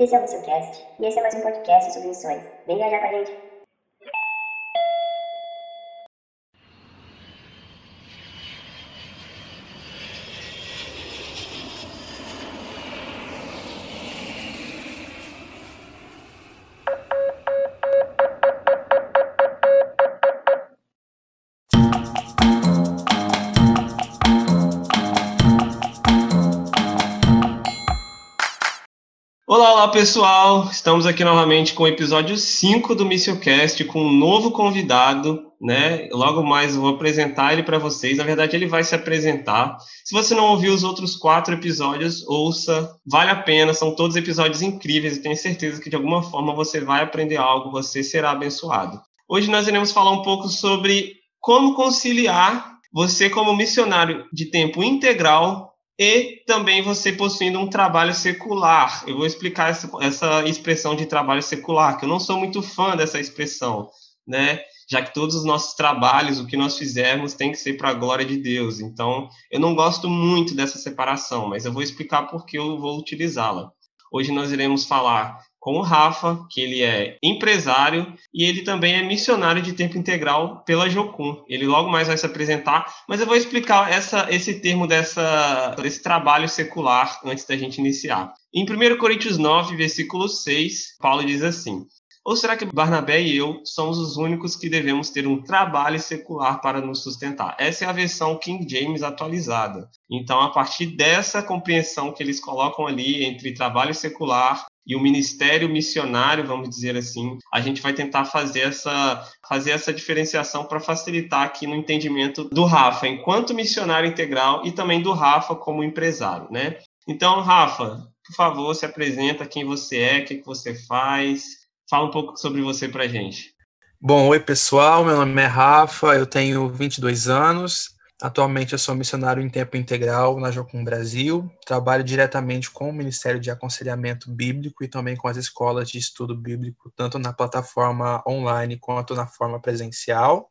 Esse é o Missioncast e esse é mais um podcast sobre missões. Vem viajar com a gente. Pessoal! Estamos aqui novamente com o episódio 5 do Missioncast com um novo convidado, né? Logo mais eu vou apresentar ele para vocês. Na verdade, ele vai se apresentar. Se você não ouviu os outros quatro episódios, ouça, vale a pena, são todos episódios incríveis e tenho certeza que de alguma forma você vai aprender algo, você será abençoado. Hoje nós iremos falar um pouco sobre como conciliar você como missionário de tempo integral e também você possuindo um trabalho secular. Eu vou explicar essa, essa, expressão de trabalho secular, que eu não sou muito fã dessa expressão, né? Já que todos os nossos trabalhos, o que nós fizermos, tem que ser para a glória de Deus. Então, eu não gosto muito dessa separação, mas eu vou explicar por que eu vou utilizá-la. Hoje nós iremos falar com o Rafa, que ele é empresário e ele também é missionário de tempo integral pela Jocum. Ele logo mais vai se apresentar, mas eu vou explicar essa, esse termo dessa, desse trabalho secular antes da gente iniciar. Em 1 Coríntios 9, versículo 6, Paulo diz assim: ou será que Barnabé e eu somos os únicos que devemos ter um trabalho secular para nos sustentar? Essa é a versão King James atualizada. Então, a partir dessa compreensão que eles colocam ali entre trabalho secular e o ministério missionário, vamos dizer assim, a gente vai tentar fazer essa, fazer essa diferenciação para facilitar aqui no entendimento do Rafa enquanto missionário integral e também do Rafa como empresário, né? Então, Rafa, por favor, se apresenta quem você é, o que, você faz, fala um pouco sobre você para gente. Bom, oi pessoal, meu nome é Rafa, eu tenho 22 anos, Atualmente eu sou missionário em tempo integral na Jocum Brasil, trabalho diretamente com o Ministério de Aconselhamento Bíblico e também com as escolas de estudo bíblico, tanto na plataforma online quanto na forma presencial.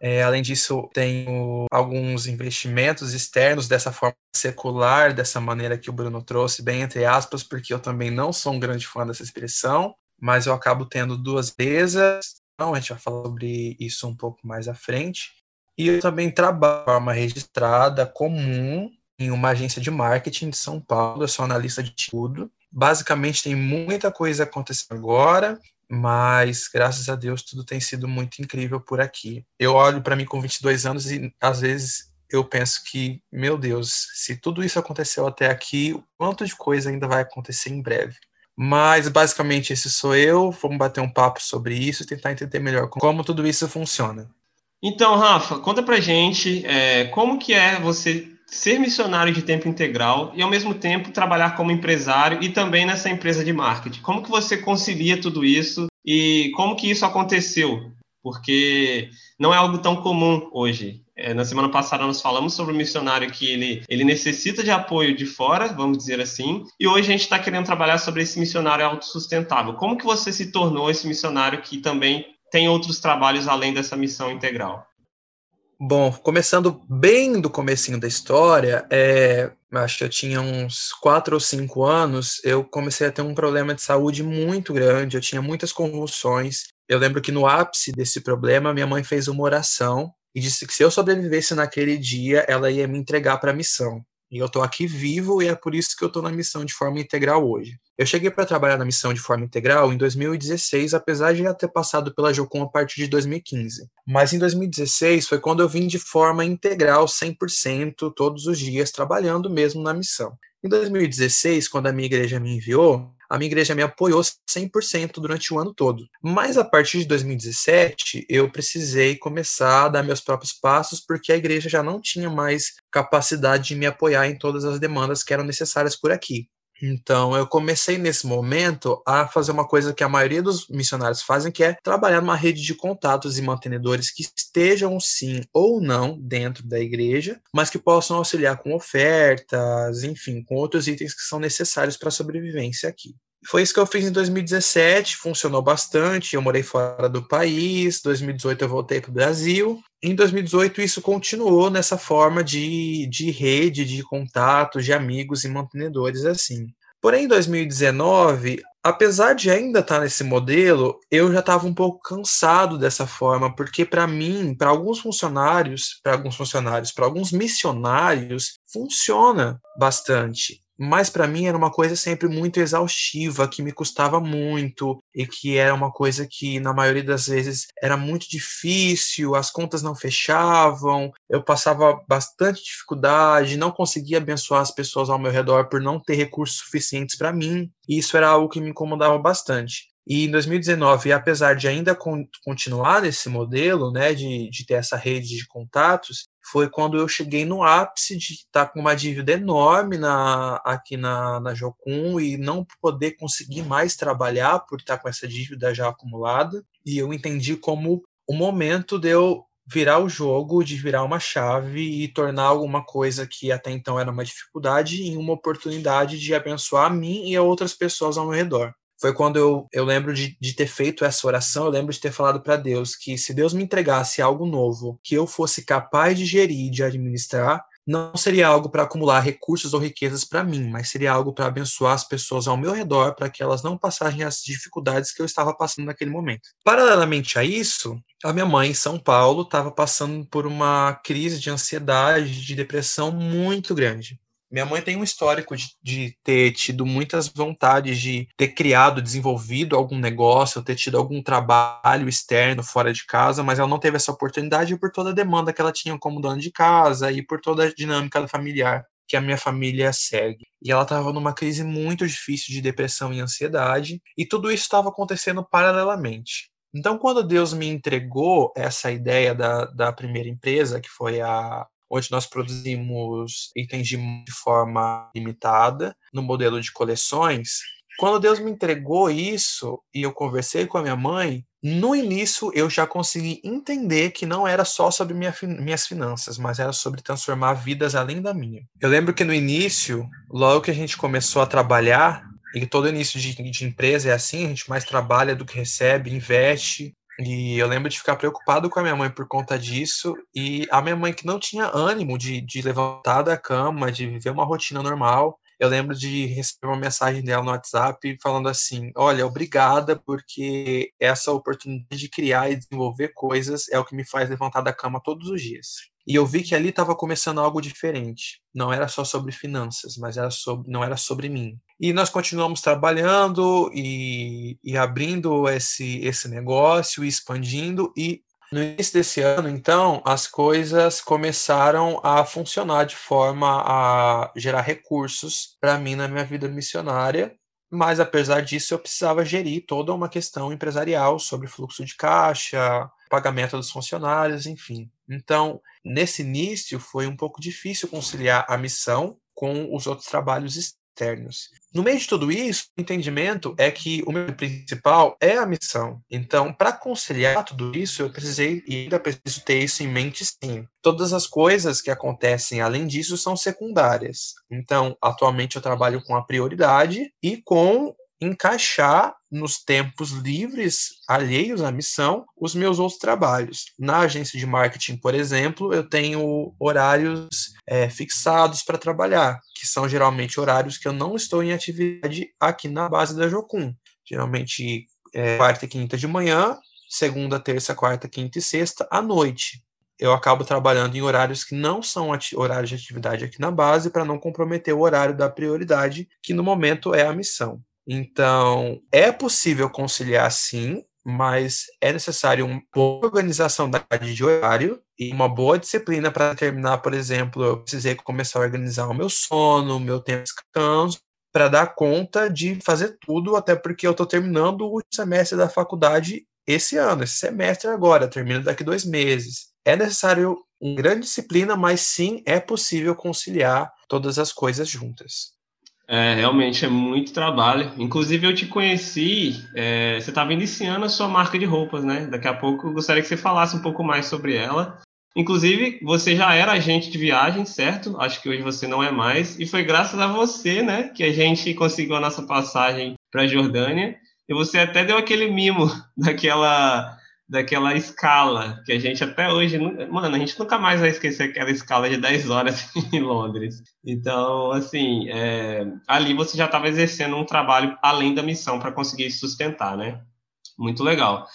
É, além disso, tenho alguns investimentos externos dessa forma secular, dessa maneira que o Bruno trouxe, bem entre aspas, porque eu também não sou um grande fã dessa expressão, mas eu acabo tendo duas empresas. Então, a gente vai falar sobre isso um pouco mais à frente. E eu também trabalho de forma registrada, comum, em uma agência de marketing de São Paulo. Eu sou analista de tudo. Basicamente, tem muita coisa acontecendo agora, mas graças a Deus tudo tem sido muito incrível por aqui. Eu olho para mim com 22 anos e às vezes eu penso que, meu Deus, se tudo isso aconteceu até aqui, quanto de coisa ainda vai acontecer em breve? Mas basicamente esse sou eu. Vamos bater um papo sobre isso e tentar entender melhor como tudo isso funciona. Então, Rafa, conta pra gente é, como que é você ser missionário de tempo integral e ao mesmo tempo trabalhar como empresário e também nessa empresa de marketing. Como que você concilia tudo isso e como que isso aconteceu? Porque não é algo tão comum hoje. É, na semana passada nós falamos sobre o missionário que ele, ele necessita de apoio de fora, vamos dizer assim, e hoje a gente está querendo trabalhar sobre esse missionário autossustentável. Como que você se tornou esse missionário que também tem outros trabalhos além dessa missão integral? Bom, começando bem do comecinho da história, é, acho que eu tinha uns quatro ou cinco anos, eu comecei a ter um problema de saúde muito grande, eu tinha muitas convulsões. Eu lembro que no ápice desse problema, minha mãe fez uma oração e disse que se eu sobrevivesse naquele dia, ela ia me entregar para a missão. E eu estou aqui vivo e é por isso que eu estou na missão de forma integral hoje. Eu cheguei para trabalhar na missão de forma integral em 2016, apesar de já ter passado pela Jocum a partir de 2015. Mas em 2016 foi quando eu vim de forma integral, 100%, todos os dias, trabalhando mesmo na missão. Em 2016, quando a minha igreja me enviou, a minha igreja me apoiou 100% durante o ano todo. Mas a partir de 2017, eu precisei começar a dar meus próprios passos, porque a igreja já não tinha mais capacidade de me apoiar em todas as demandas que eram necessárias por aqui. Então, eu comecei nesse momento a fazer uma coisa que a maioria dos missionários fazem, que é trabalhar numa rede de contatos e mantenedores que estejam, sim ou não, dentro da igreja, mas que possam auxiliar com ofertas, enfim, com outros itens que são necessários para a sobrevivência aqui. Foi isso que eu fiz em 2017, funcionou bastante. Eu morei fora do país. 2018 eu voltei para o Brasil. Em 2018 isso continuou nessa forma de, de rede, de contatos, de amigos e mantenedores assim. Porém, em 2019, apesar de ainda estar nesse modelo, eu já estava um pouco cansado dessa forma, porque para mim, para alguns funcionários, para alguns funcionários, para alguns missionários, funciona bastante mas para mim era uma coisa sempre muito exaustiva, que me custava muito e que era uma coisa que na maioria das vezes era muito difícil, as contas não fechavam, eu passava bastante dificuldade, não conseguia abençoar as pessoas ao meu redor por não ter recursos suficientes para mim, e isso era algo que me incomodava bastante. E em 2019, apesar de ainda continuar nesse modelo, né, de, de ter essa rede de contatos, foi quando eu cheguei no ápice de estar com uma dívida enorme na, aqui na, na Jocum e não poder conseguir mais trabalhar por estar com essa dívida já acumulada. E eu entendi como o momento de eu virar o jogo, de virar uma chave e tornar alguma coisa que até então era uma dificuldade em uma oportunidade de abençoar a mim e a outras pessoas ao meu redor foi quando eu, eu lembro de, de ter feito essa oração, eu lembro de ter falado para Deus que se Deus me entregasse algo novo, que eu fosse capaz de gerir, de administrar, não seria algo para acumular recursos ou riquezas para mim, mas seria algo para abençoar as pessoas ao meu redor, para que elas não passassem as dificuldades que eu estava passando naquele momento. Paralelamente a isso, a minha mãe em São Paulo estava passando por uma crise de ansiedade, de depressão muito grande. Minha mãe tem um histórico de, de, ter tido muitas vontades de ter criado, desenvolvido algum negócio, ter tido algum trabalho externo fora de casa, mas ela não teve essa oportunidade por toda a demanda que ela tinha como dona de casa e por toda a dinâmica familiar que a minha família segue. E ela estava numa crise muito difícil de depressão e ansiedade, e tudo isso estava acontecendo paralelamente. Então, quando Deus me entregou essa ideia da, da primeira empresa, que foi a, onde nós produzimos itens de forma limitada, no modelo de coleções. Quando Deus me entregou isso e eu conversei com a minha mãe, no início eu já consegui entender que não era só sobre minha, minhas finanças, mas era sobre transformar vidas além da minha. Eu lembro que no início, logo que a gente começou a trabalhar, e todo início de, de empresa é assim, a gente mais trabalha do que recebe, investe, e eu lembro de ficar preocupado com a minha mãe por conta disso. E a minha mãe, que não tinha ânimo de, de levantar da cama, de viver uma rotina normal. Eu lembro de receber uma mensagem dela no WhatsApp falando assim: Olha, obrigada, porque essa oportunidade de criar e desenvolver coisas é o que me faz levantar da cama todos os dias. E eu vi que ali estava começando algo diferente. Não era só sobre finanças, mas era sobre, não era sobre mim. E nós continuamos trabalhando e, e abrindo esse, esse negócio, expandindo. E no início desse ano, então, as coisas começaram a funcionar de forma a gerar recursos para mim na minha vida missionária. Mas apesar disso, eu precisava gerir toda uma questão empresarial sobre fluxo de caixa, pagamento dos funcionários, enfim. Então, nesse início, foi um pouco difícil conciliar a missão com os outros trabalhos externos. No meio de tudo isso, o entendimento é que o meu principal é a missão. Então, para conciliar tudo isso, eu precisei e ainda preciso ter isso em mente sim. Todas as coisas que acontecem além disso são secundárias. Então, atualmente eu trabalho com a prioridade e com encaixar nos tempos livres alheios à missão os meus outros trabalhos. Na agência de marketing, por exemplo, eu tenho horários é, fixados para trabalhar, que são geralmente horários que eu não estou em atividade aqui na base da Jocum. Geralmente é, quarta e quinta de manhã, segunda, terça, quarta, quinta e sexta à noite. Eu acabo trabalhando em horários que não são horários de atividade aqui na base para não comprometer o horário da prioridade, que no momento é a missão. Então, é possível conciliar sim, mas é necessário uma boa organização da de horário e uma boa disciplina para terminar, por exemplo, eu precisei começar a organizar o meu sono, o meu tempo de descanso, para dar conta de fazer tudo, até porque eu estou terminando o semestre da faculdade esse ano, esse semestre agora, termina daqui dois meses. É necessário uma grande disciplina, mas sim é possível conciliar todas as coisas juntas. É, realmente é muito trabalho. Inclusive, eu te conheci, é, você estava iniciando a sua marca de roupas, né? Daqui a pouco eu gostaria que você falasse um pouco mais sobre ela. Inclusive, você já era agente de viagem, certo? Acho que hoje você não é mais. E foi graças a você, né, que a gente conseguiu a nossa passagem para a Jordânia. E você até deu aquele mimo daquela daquela escala que a gente até hoje, mano, a gente nunca mais vai esquecer aquela escala de 10 horas em Londres. Então, assim, é, ali você já estava exercendo um trabalho além da missão para conseguir sustentar, né? Muito legal.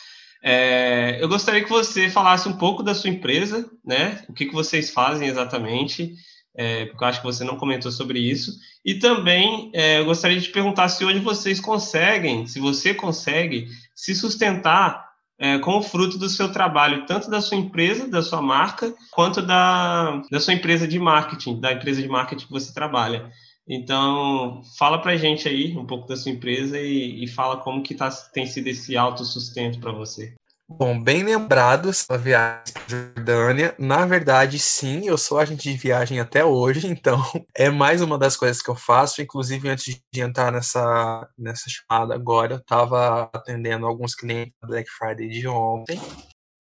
É, eu gostaria que você falasse um pouco da sua empresa, né? O que, que vocês fazem exatamente, é, porque eu acho que você não comentou sobre isso. E também é, eu gostaria de te perguntar se hoje vocês conseguem, se você consegue, se sustentar é, com o fruto do seu trabalho, tanto da sua empresa, da sua marca, quanto da, da sua empresa de marketing, da empresa de marketing que você trabalha. Então, fala para gente aí um pouco da sua empresa e, e fala como que tá, tem sido esse autossustento para você. Bom, bem lembrado essa viagem para Jordânia. Na verdade, sim, eu sou agente de viagem até hoje, então é mais uma das coisas que eu faço. Inclusive, antes de entrar nessa, nessa chamada agora, eu estava atendendo alguns clientes da Black Friday de ontem.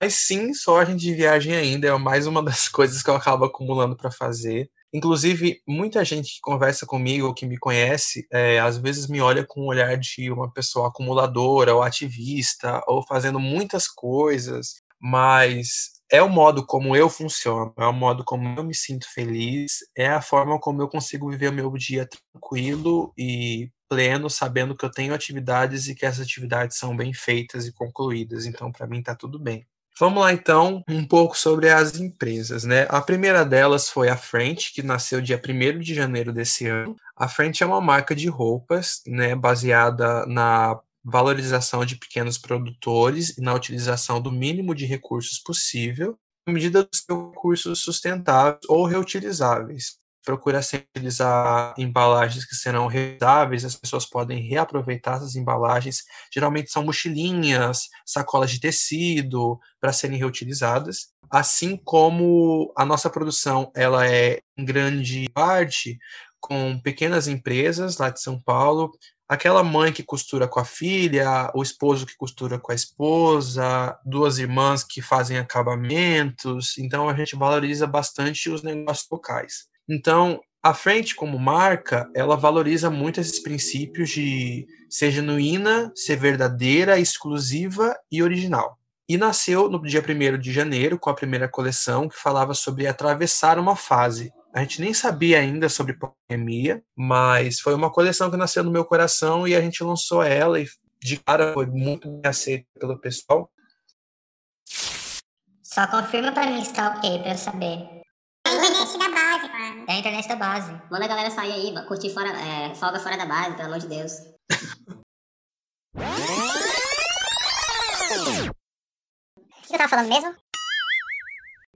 Mas sim, sou agente de viagem ainda, é mais uma das coisas que eu acabo acumulando para fazer. Inclusive, muita gente que conversa comigo, que me conhece, é, às vezes me olha com o olhar de uma pessoa acumuladora ou ativista, ou fazendo muitas coisas, mas é o modo como eu funciono, é o modo como eu me sinto feliz, é a forma como eu consigo viver o meu dia tranquilo e pleno, sabendo que eu tenho atividades e que essas atividades são bem feitas e concluídas. Então, para mim, está tudo bem. Vamos lá então um pouco sobre as empresas, né? A primeira delas foi a French, que nasceu dia 1 de janeiro desse ano. A French é uma marca de roupas, né, baseada na valorização de pequenos produtores e na utilização do mínimo de recursos possível, à medida dos recursos sustentáveis ou reutilizáveis procura utilizar embalagens que serão reusáveis, as pessoas podem reaproveitar essas embalagens. Geralmente são mochilinhas, sacolas de tecido para serem reutilizadas. Assim como a nossa produção, ela é em grande parte com pequenas empresas lá de São Paulo, aquela mãe que costura com a filha, o esposo que costura com a esposa, duas irmãs que fazem acabamentos. Então a gente valoriza bastante os negócios locais. Então, a frente como marca, ela valoriza muito esses princípios de ser genuína, ser verdadeira, exclusiva e original. E nasceu no dia 1 de janeiro, com a primeira coleção, que falava sobre atravessar uma fase. A gente nem sabia ainda sobre pandemia, mas foi uma coleção que nasceu no meu coração e a gente lançou ela e de cara foi muito bem aceita pelo pessoal. Só confirma para mim se tá ok, para eu saber É a internet da base. Manda a galera sair aí, curtir fora, é, folga fora da base, pelo amor de Deus. O que você tava falando mesmo?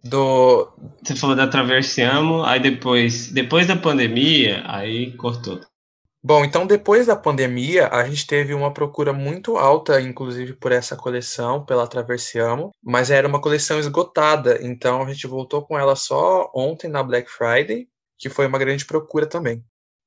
Do... Você falou da Traversiamo, aí depois, depois da pandemia, aí cortou. Bom, então depois da pandemia, a gente teve uma procura muito alta, inclusive por essa coleção, pela Traversiamo, mas era uma coleção esgotada, então a gente voltou com ela só ontem na Black Friday, que foi uma grande procura também.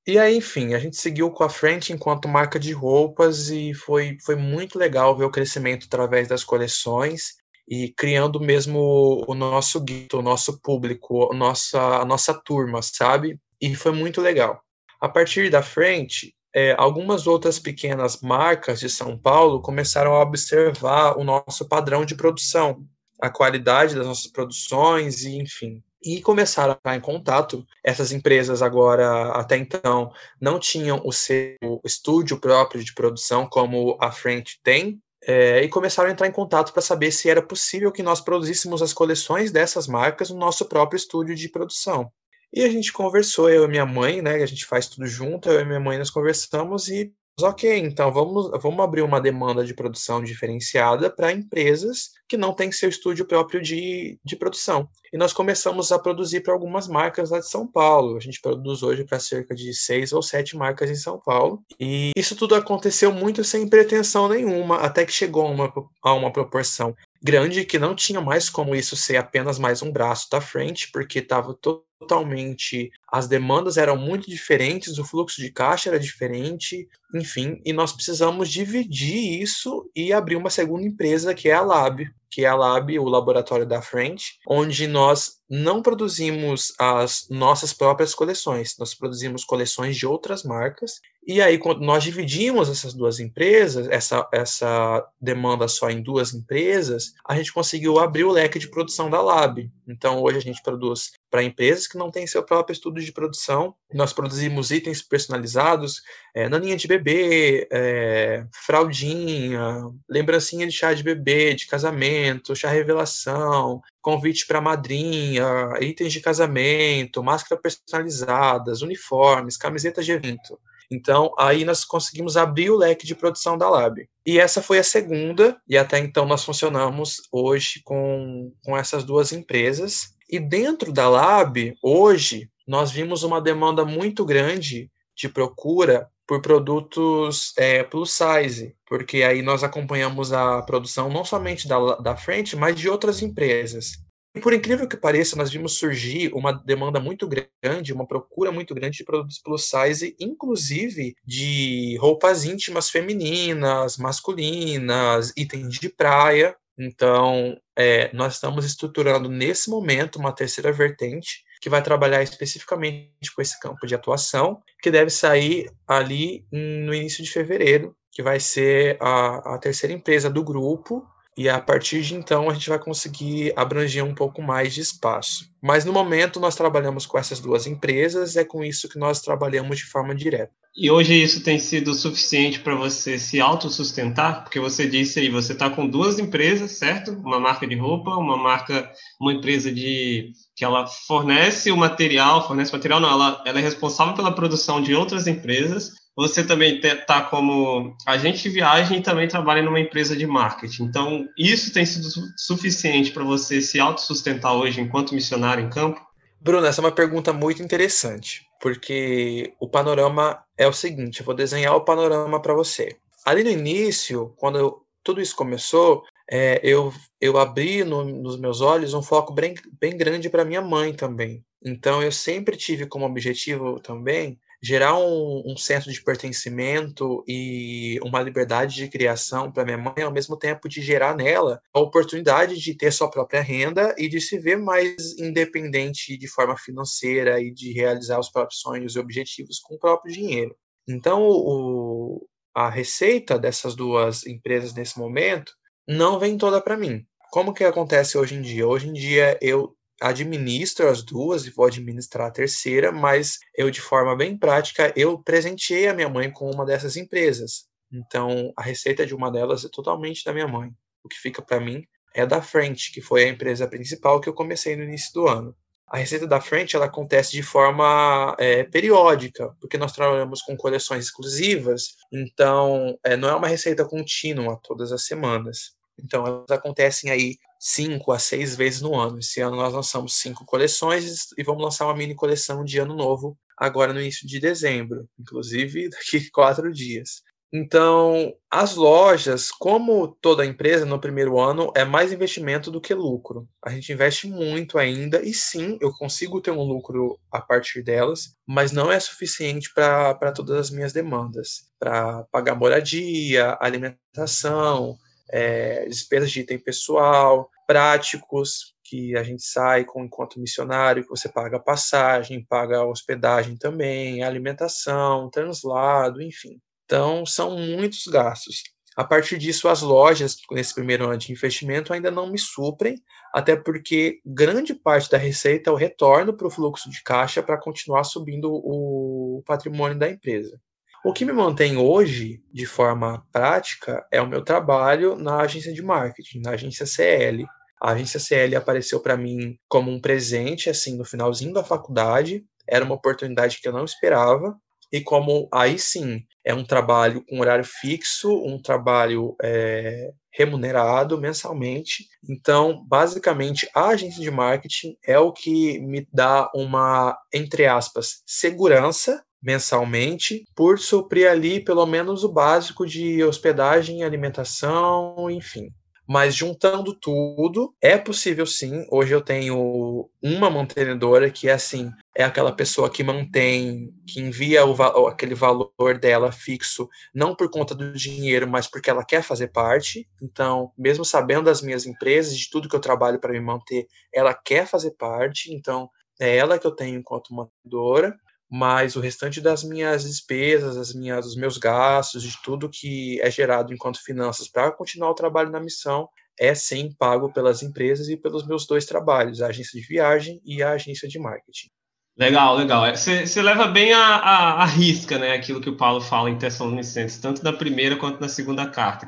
E aí, enfim, a gente seguiu com a French enquanto marca de roupas e foi, foi muito legal ver o crescimento através das coleções e criando mesmo o nosso guito, o nosso público, a nossa, a nossa turma, sabe? E foi muito legal. A partir da frente, é, algumas outras pequenas marcas de São Paulo começaram a observar o nosso padrão de produção, a qualidade das nossas produções e enfim. E começaram a entrar em contato. Essas empresas agora, até então, não tinham o seu estúdio próprio de produção, como a Frente tem, é, e começaram a entrar em contato para saber se era possível que nós produzíssemos as coleções dessas marcas no nosso próprio estúdio de produção. E a gente conversou, eu e minha mãe, né? A gente faz tudo junto, eu e minha mãe nós conversamos e ok, então vamos, vamos abrir uma demanda de produção diferenciada para empresas que não têm seu estúdio próprio de, de produção. E nós começamos a produzir para algumas marcas lá de São Paulo. A gente produz hoje para cerca de seis ou sete marcas em São Paulo. E isso tudo aconteceu muito sem pretensão nenhuma, até que chegou a uma, a uma proporção grande que não tinha mais como isso ser apenas mais um braço da frente, porque estava todo totalmente. As demandas eram muito diferentes, o fluxo de caixa era diferente, enfim, e nós precisamos dividir isso e abrir uma segunda empresa que é a Lab. Que é a Lab, o laboratório da frente, onde nós não produzimos as nossas próprias coleções, nós produzimos coleções de outras marcas. E aí, quando nós dividimos essas duas empresas, essa, essa demanda só em duas empresas, a gente conseguiu abrir o leque de produção da Lab. Então, hoje a gente produz para empresas que não têm seu próprio estudo de produção. Nós produzimos itens personalizados, é, naninha de bebê, é, fraldinha, lembrancinha de chá de bebê, de casamento, chá revelação, convite para madrinha, itens de casamento, máscara personalizadas, uniformes, camisetas de evento. Então, aí nós conseguimos abrir o leque de produção da Lab. E essa foi a segunda, e até então nós funcionamos hoje com, com essas duas empresas. E dentro da Lab, hoje, nós vimos uma demanda muito grande de procura por produtos é, plus size, porque aí nós acompanhamos a produção não somente da, da frente, mas de outras empresas. E por incrível que pareça, nós vimos surgir uma demanda muito grande, uma procura muito grande de produtos plus size, inclusive de roupas íntimas femininas, masculinas, itens de praia. Então, é, nós estamos estruturando nesse momento uma terceira vertente que vai trabalhar especificamente com esse campo de atuação, que deve sair ali no início de fevereiro, que vai ser a, a terceira empresa do grupo, e a partir de então a gente vai conseguir abranger um pouco mais de espaço. Mas no momento nós trabalhamos com essas duas empresas, é com isso que nós trabalhamos de forma direta. E hoje isso tem sido suficiente para você se autossustentar? Porque você disse aí, você está com duas empresas, certo? Uma marca de roupa, uma marca, uma empresa de que ela fornece o material, fornece material não, ela, ela é responsável pela produção de outras empresas. Você também está como agente de viagem e também trabalha numa empresa de marketing. Então, isso tem sido suficiente para você se autossustentar hoje enquanto missionário em campo? Bruno, essa é uma pergunta muito interessante, porque o panorama é o seguinte: eu vou desenhar o panorama para você. Ali no início, quando eu, tudo isso começou, é, eu, eu abri no, nos meus olhos um foco bem, bem grande para minha mãe também. Então, eu sempre tive como objetivo também gerar um, um senso de pertencimento e uma liberdade de criação para minha mãe, ao mesmo tempo de gerar nela a oportunidade de ter sua própria renda e de se ver mais independente de forma financeira e de realizar os próprios sonhos e objetivos com o próprio dinheiro. Então, o, a receita dessas duas empresas nesse momento não vem toda para mim. Como que acontece hoje em dia? Hoje em dia eu administro as duas e vou administrar a terceira, mas eu de forma bem prática eu presenteei a minha mãe com uma dessas empresas. Então a receita de uma delas é totalmente da minha mãe. O que fica para mim é da frente, que foi a empresa principal que eu comecei no início do ano. A receita da frente ela acontece de forma é, periódica, porque nós trabalhamos com coleções exclusivas, então é, não é uma receita contínua todas as semanas. Então elas acontecem aí cinco a seis vezes no ano. Esse ano nós lançamos cinco coleções e vamos lançar uma mini coleção de ano novo agora no início de dezembro, inclusive daqui quatro dias. Então, as lojas, como toda empresa no primeiro ano, é mais investimento do que lucro. A gente investe muito ainda e sim, eu consigo ter um lucro a partir delas, mas não é suficiente para todas as minhas demandas, para pagar moradia, alimentação, é, despesas de item pessoal, práticos, que a gente sai com enquanto missionário, que você paga passagem, paga hospedagem também, alimentação, translado, enfim. Então, são muitos gastos. A partir disso, as lojas, nesse primeiro ano de investimento, ainda não me suprem, até porque grande parte da receita eu retorno para o fluxo de caixa para continuar subindo o patrimônio da empresa. O que me mantém hoje, de forma prática, é o meu trabalho na agência de marketing, na agência CL. A agência CL apareceu para mim como um presente, assim, no finalzinho da faculdade. Era uma oportunidade que eu não esperava e como aí sim é um trabalho com horário fixo, um trabalho é, remunerado mensalmente. Então, basicamente, a agência de marketing é o que me dá uma, entre aspas, segurança mensalmente, por suprir ali pelo menos o básico de hospedagem, alimentação, enfim. Mas juntando tudo, é possível sim. Hoje eu tenho uma mantenedora que é assim, é aquela pessoa que mantém, que envia o, aquele valor dela fixo, não por conta do dinheiro, mas porque ela quer fazer parte. Então, mesmo sabendo das minhas empresas, de tudo que eu trabalho para me manter, ela quer fazer parte. Então, é ela que eu tenho enquanto mantenedora mas o restante das minhas despesas, as minhas, os meus gastos, de tudo que é gerado enquanto finanças para continuar o trabalho na missão, é sim pago pelas empresas e pelos meus dois trabalhos, a agência de viagem e a agência de marketing. Legal, legal. Você, você leva bem a, a, a, risca, né, aquilo que o Paulo fala em Tessalonicenses, tanto na primeira quanto na segunda carta,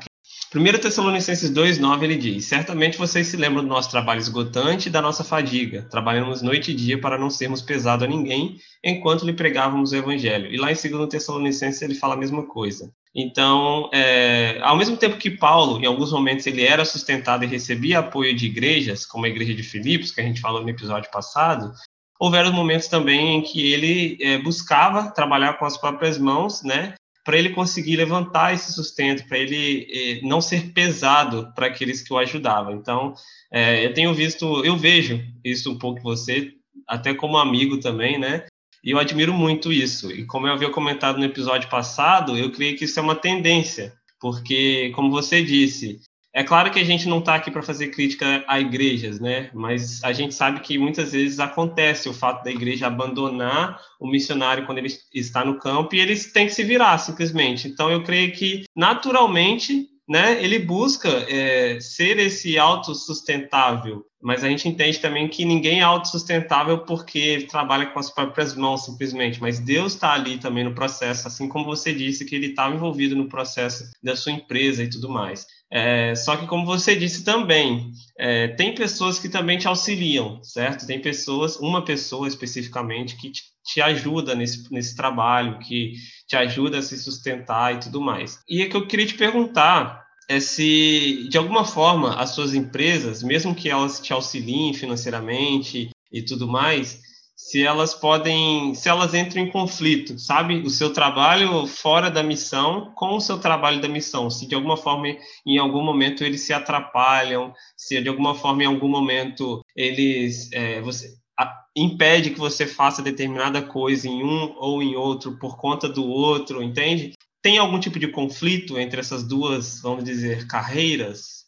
1 Tessalonicenses 2,9 ele diz: Certamente vocês se lembram do nosso trabalho esgotante e da nossa fadiga. Trabalhamos noite e dia para não sermos pesado a ninguém enquanto lhe pregávamos o evangelho. E lá em 2 Tessalonicenses ele fala a mesma coisa. Então, é, ao mesmo tempo que Paulo, em alguns momentos, ele era sustentado e recebia apoio de igrejas, como a igreja de Filipos, que a gente falou no episódio passado, houveram momentos também em que ele é, buscava trabalhar com as próprias mãos, né, para ele conseguir levantar esse sustento, para ele eh, não ser pesado para aqueles que o ajudavam. Então, eh, eu tenho visto, eu vejo isso um pouco você, até como amigo também, né? E eu admiro muito isso. E como eu havia comentado no episódio passado, eu creio que isso é uma tendência, porque, como você disse, é claro que a gente não está aqui para fazer crítica a igrejas, né? Mas a gente sabe que muitas vezes acontece o fato da igreja abandonar o missionário quando ele está no campo e eles têm que se virar simplesmente. Então eu creio que naturalmente, né? Ele busca é, ser esse autossustentável, mas a gente entende também que ninguém é autossustentável porque trabalha com as próprias mãos simplesmente, mas Deus está ali também no processo, assim como você disse que ele estava envolvido no processo da sua empresa e tudo mais. É, só que, como você disse também, é, tem pessoas que também te auxiliam, certo? Tem pessoas, uma pessoa especificamente, que te, te, ajuda nesse, nesse trabalho, que te ajuda a se sustentar e tudo mais. E é que eu queria te perguntar é se, de alguma forma, as suas empresas, mesmo que elas te auxiliem financeiramente e tudo mais, se elas podem, se elas entram em conflito, sabe? O seu trabalho fora da missão com o seu trabalho da missão, se de alguma forma, em algum momento eles se atrapalham, se de alguma forma, em algum momento eles, é, você a, impede que você faça determinada coisa em um ou em outro por conta do outro, entende? Tem algum tipo de conflito entre essas duas, vamos dizer, carreiras?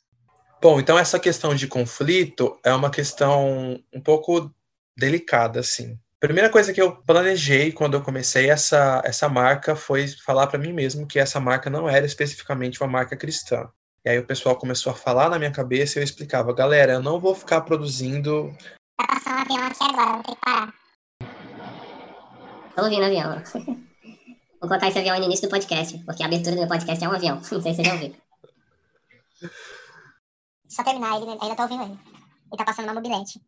Bom, então essa questão de conflito é uma questão um pouco delicada, assim. Primeira coisa que eu planejei quando eu comecei essa, essa marca foi falar para mim mesmo que essa marca não era especificamente uma marca cristã. E aí o pessoal começou a falar na minha cabeça e eu explicava, galera, eu não vou ficar produzindo. Tá passando um avião aqui agora, vou ter que parar. Tô ouvindo avião. vou colocar esse avião no início do podcast, porque a abertura do meu podcast é um avião. Não sei se você já ouviu. Só terminar, ele ainda tá ouvindo ele. Ele tá passando uma mobilete.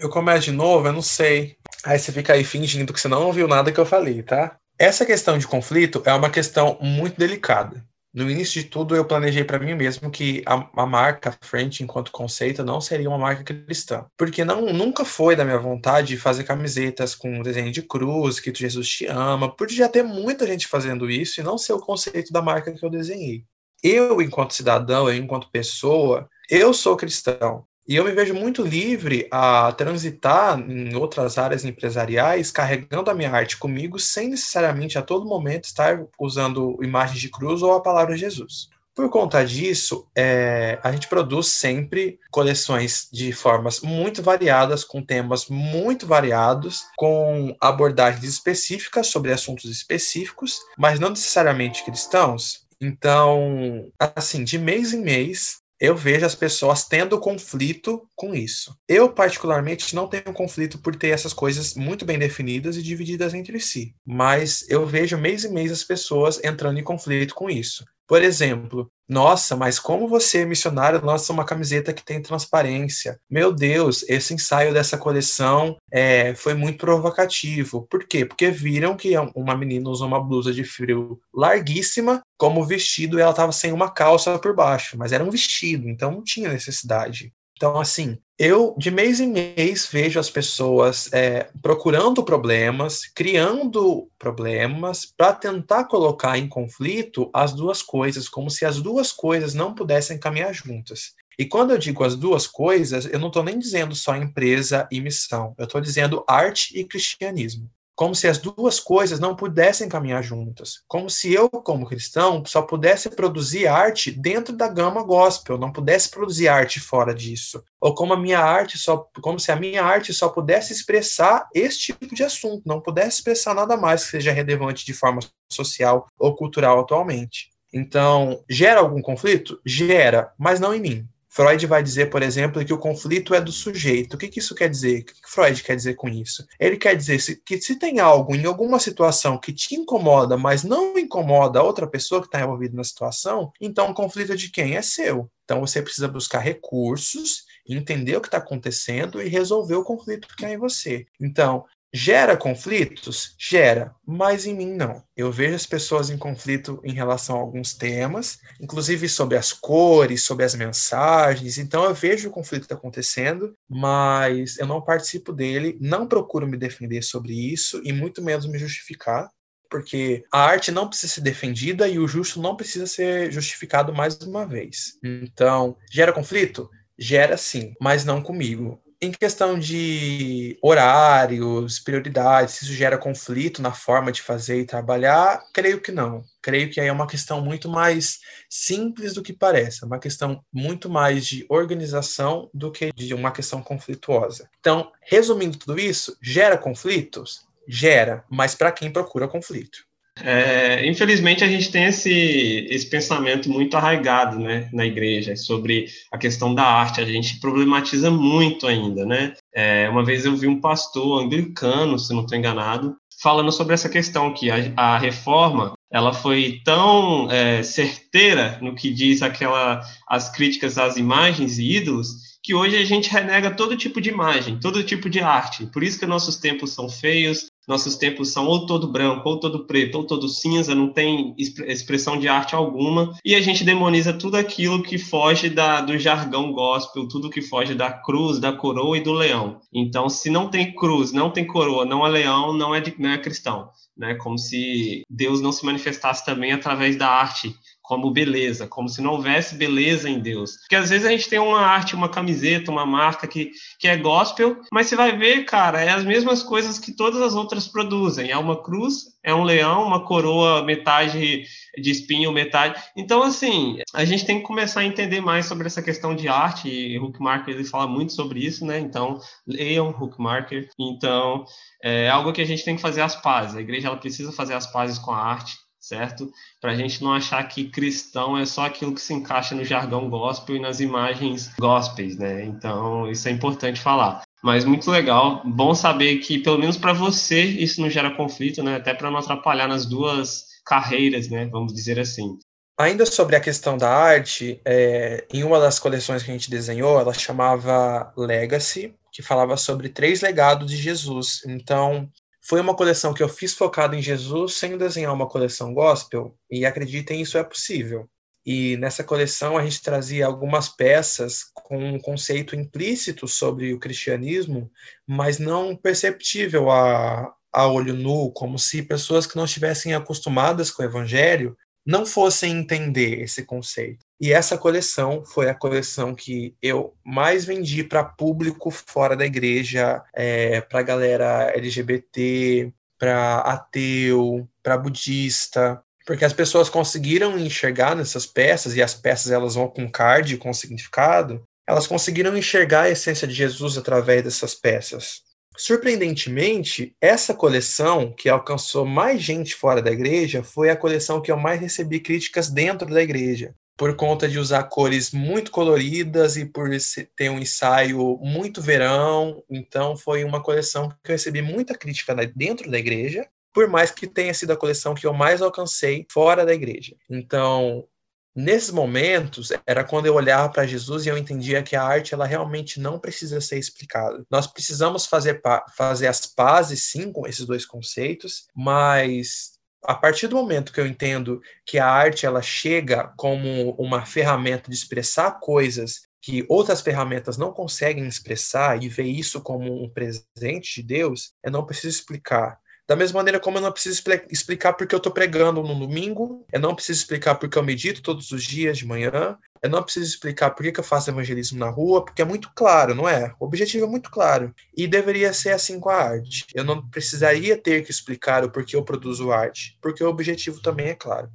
Eu começo de novo, eu não sei. Aí você fica aí fingindo que você não ouviu nada que eu falei, tá? Essa questão de conflito é uma questão muito delicada. No início de tudo, eu planejei para mim mesmo que a, a marca frente, enquanto conceito, não seria uma marca cristã. Porque não, nunca foi da minha vontade fazer camisetas com desenho de cruz, que Jesus te ama, por já ter muita gente fazendo isso e não ser o conceito da marca que eu desenhei. Eu, enquanto cidadão, eu, enquanto pessoa, eu sou cristão. E eu me vejo muito livre a transitar em outras áreas empresariais, carregando a minha arte comigo, sem necessariamente a todo momento estar usando imagens de cruz ou a palavra Jesus. Por conta disso, é, a gente produz sempre coleções de formas muito variadas, com temas muito variados, com abordagens específicas sobre assuntos específicos, mas não necessariamente cristãos. Então, assim, de mês em mês, eu vejo as pessoas tendo conflito com isso. Eu, particularmente, não tenho conflito por ter essas coisas muito bem definidas e divididas entre si. Mas eu vejo mês e mês as pessoas entrando em conflito com isso. Por exemplo, nossa, mas como você, missionário, lança uma camiseta que tem transparência? Meu Deus, esse ensaio dessa coleção é, foi muito provocativo. Por quê? Porque viram que uma menina usou uma blusa de frio larguíssima como vestido e ela estava sem uma calça por baixo, mas era um vestido, então não tinha necessidade. Então, assim, eu, de mês em mês, vejo as pessoas é, procurando problemas, criando problemas, para tentar colocar em conflito as duas coisas, como se as duas coisas não pudessem caminhar juntas. E quando eu digo as duas coisas, eu não estou nem dizendo só empresa e missão, eu estou dizendo arte e cristianismo como se as duas coisas não pudessem caminhar juntas, como se eu, como cristão, só pudesse produzir arte dentro da gama gospel, não pudesse produzir arte fora disso, ou como a minha arte só, como se a minha arte só pudesse expressar esse tipo de assunto, não pudesse expressar nada mais que seja relevante de forma social ou cultural atualmente. Então, gera algum conflito? Gera, mas não em mim. Freud vai dizer, por exemplo, que o conflito é do sujeito. O que, que isso quer dizer? O que, que Freud quer dizer com isso? Ele quer dizer que se tem algo em alguma situação que te incomoda, mas não incomoda a outra pessoa que está envolvida na situação, então o conflito é de quem? É seu. Então você precisa buscar recursos, entender o que está acontecendo e resolver o conflito que há em você. Então, Gera conflitos? Gera, mas em mim não. Eu vejo as pessoas em conflito em relação a alguns temas, inclusive sobre as cores, sobre as mensagens. Então eu vejo o conflito acontecendo, mas eu não participo dele, não procuro me defender sobre isso e muito menos me justificar, porque a arte não precisa ser defendida e o justo não precisa ser justificado mais uma vez. Então, gera conflito? Gera sim, mas não comigo. Em questão de horários, prioridades, se isso gera conflito na forma de fazer e trabalhar, creio que não. Creio que aí é uma questão muito mais simples do que parece, é uma questão muito mais de organização do que de uma questão conflituosa. Então, resumindo tudo isso, gera conflitos? Gera, mas para quem procura conflito. É, infelizmente, a gente tem esse, esse pensamento muito arraigado né, na igreja sobre a questão da arte. A gente problematiza muito ainda. Né? É, uma vez eu vi um pastor anglicano, se não estou enganado, falando sobre essa questão, que a, a reforma ela foi tão é, certeira no que diz aquela, as críticas às imagens e ídolos, que hoje a gente renega todo tipo de imagem, todo tipo de arte. Por isso que nossos tempos são feios, nossos tempos são ou todo branco, ou todo preto, ou todo cinza, não tem expressão de arte alguma, e a gente demoniza tudo aquilo que foge da, do jargão gospel, tudo que foge da cruz, da coroa e do leão. Então, se não tem cruz, não tem coroa, não é leão, não é, não é cristão. Né, como se Deus não se manifestasse também através da arte, como beleza, como se não houvesse beleza em Deus. Porque às vezes a gente tem uma arte, uma camiseta, uma marca que, que é gospel, mas você vai ver, cara, é as mesmas coisas que todas as outras produzem. É uma cruz, é um leão, uma coroa, metade de espinho, metade. Então, assim, a gente tem que começar a entender mais sobre essa questão de arte, e Hookmarker ele fala muito sobre isso, né? Então, leiam Hookmarker. Então, é algo que a gente tem que fazer as pazes. A igreja ela precisa fazer as pazes com a arte certo? Para a gente não achar que cristão é só aquilo que se encaixa no jargão gospel e nas imagens gospels, né? Então, isso é importante falar. Mas muito legal, bom saber que, pelo menos para você, isso não gera conflito, né? Até para não atrapalhar nas duas carreiras, né? Vamos dizer assim. Ainda sobre a questão da arte, é, em uma das coleções que a gente desenhou, ela chamava Legacy, que falava sobre três legados de Jesus. Então, foi uma coleção que eu fiz focada em Jesus sem desenhar uma coleção gospel, e acreditem, isso é possível. E nessa coleção a gente trazia algumas peças com um conceito implícito sobre o cristianismo, mas não perceptível a, a olho nu, como se pessoas que não estivessem acostumadas com o evangelho não fossem entender esse conceito. E essa coleção foi a coleção que eu mais vendi para público fora da igreja, é, para galera LGBT, para ateu, para budista, porque as pessoas conseguiram enxergar nessas peças e as peças elas vão com card, com significado, elas conseguiram enxergar a essência de Jesus através dessas peças. Surpreendentemente, essa coleção que alcançou mais gente fora da igreja foi a coleção que eu mais recebi críticas dentro da igreja por conta de usar cores muito coloridas e por ter um ensaio muito verão. Então, foi uma coleção que eu recebi muita crítica dentro da igreja, por mais que tenha sido a coleção que eu mais alcancei fora da igreja. Então, nesses momentos, era quando eu olhava para Jesus e eu entendia que a arte ela realmente não precisa ser explicada. Nós precisamos fazer, fazer as pazes, sim, com esses dois conceitos, mas a partir do momento que eu entendo que a arte ela chega como uma ferramenta de expressar coisas que outras ferramentas não conseguem expressar e ver isso como um presente de Deus, eu não preciso explicar. Da mesma maneira como eu não preciso explicar porque eu estou pregando no domingo, eu não preciso explicar porque eu medito todos os dias de manhã, eu não preciso explicar por que eu faço evangelismo na rua, porque é muito claro, não é? O objetivo é muito claro. E deveria ser assim com a arte. Eu não precisaria ter que explicar o porquê eu produzo arte, porque o objetivo também é claro.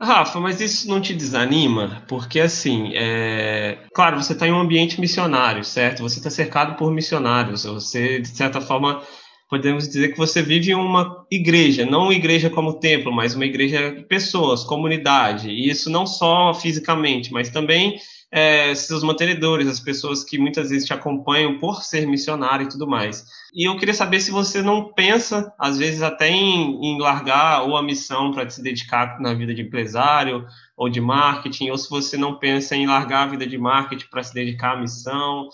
Rafa, mas isso não te desanima? Porque, assim, é... claro, você está em um ambiente missionário, certo? Você está cercado por missionários. Você, de certa forma, podemos dizer que você vive uma igreja, não uma igreja como templo, mas uma igreja de pessoas, comunidade. E isso não só fisicamente, mas também é, seus mantenedores, as pessoas que muitas vezes te acompanham por ser missionário e tudo mais. E eu queria saber se você não pensa, às vezes, até em, em largar ou a missão para se dedicar na vida de empresário ou de marketing, ou se você não pensa em largar a vida de marketing para se dedicar à missão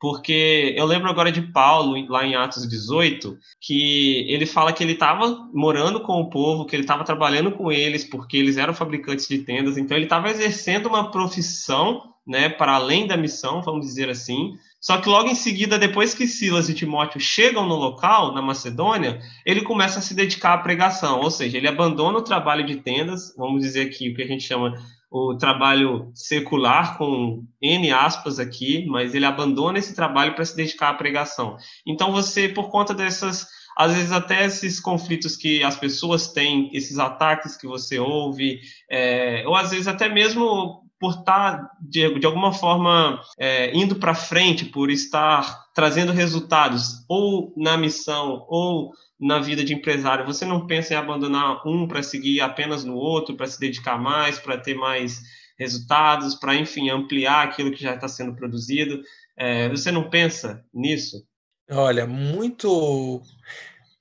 porque eu lembro agora de Paulo, lá em Atos 18, que ele fala que ele estava morando com o povo, que ele estava trabalhando com eles, porque eles eram fabricantes de tendas, então ele estava exercendo uma profissão, né, para além da missão, vamos dizer assim. Só que logo em seguida, depois que Silas e Timóteo chegam no local, na Macedônia, ele começa a se dedicar à pregação, ou seja, ele abandona o trabalho de tendas, vamos dizer aqui o que a gente chama o trabalho secular, com N aspas aqui, mas ele abandona esse trabalho para se dedicar à pregação. Então, você, por conta dessas, às vezes até esses conflitos que as pessoas têm, esses ataques que você ouve, é, ou às vezes até mesmo por estar, de, de alguma forma, é, indo para frente, por estar trazendo resultados, ou na missão, ou na vida de empresário, você não pensa em abandonar um para seguir apenas no outro, para se dedicar mais, para ter mais resultados, para, enfim, ampliar aquilo que já está sendo produzido. É, você não pensa nisso? Olha, muito.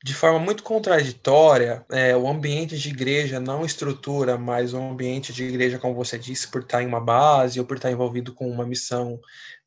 De forma muito contraditória, é, o ambiente de igreja não estrutura mais o ambiente de igreja, como você disse, por estar em uma base ou por estar envolvido com uma missão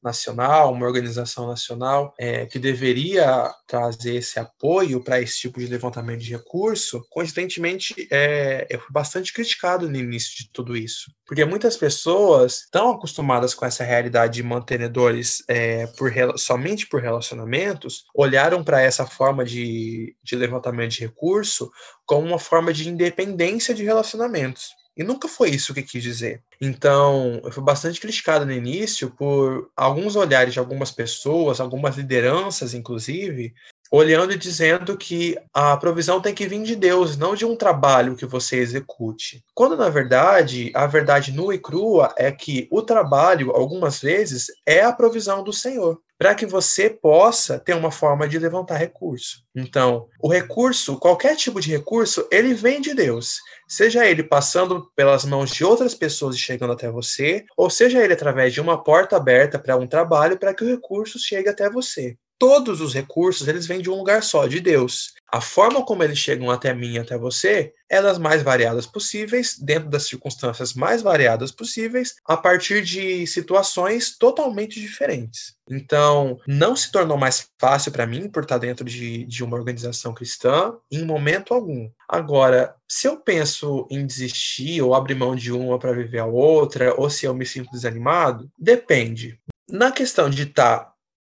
nacional, uma organização nacional é, que deveria trazer esse apoio para esse tipo de levantamento de recurso, coincidentemente, é, eu fui bastante criticado no início de tudo isso, porque muitas pessoas estão acostumadas com essa realidade de mantenedores é, por, somente por relacionamentos, olharam para essa forma de, de levantamento de recurso como uma forma de independência de relacionamentos. E nunca foi isso que quis dizer. Então, eu fui bastante criticado no início por alguns olhares de algumas pessoas, algumas lideranças, inclusive, olhando e dizendo que a provisão tem que vir de Deus, não de um trabalho que você execute. Quando, na verdade, a verdade nua e crua é que o trabalho, algumas vezes, é a provisão do Senhor para que você possa ter uma forma de levantar recurso. Então, o recurso, qualquer tipo de recurso, ele vem de Deus. Seja ele passando pelas mãos de outras pessoas e chegando até você, ou seja ele através de uma porta aberta para um trabalho para que o recurso chegue até você todos os recursos eles vêm de um lugar só, de Deus. A forma como eles chegam até mim até você é das mais variadas possíveis, dentro das circunstâncias mais variadas possíveis, a partir de situações totalmente diferentes. Então, não se tornou mais fácil para mim por estar dentro de, de uma organização cristã em momento algum. Agora, se eu penso em desistir ou abrir mão de uma para viver a outra, ou se eu me sinto desanimado, depende. Na questão de estar